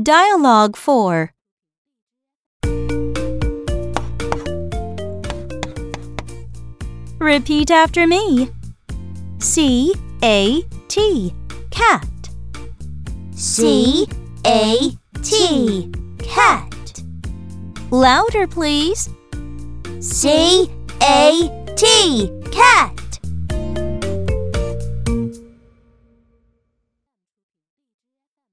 Dialogue 4 Repeat after me. C A T cat. C A T cat. Louder, please. C A T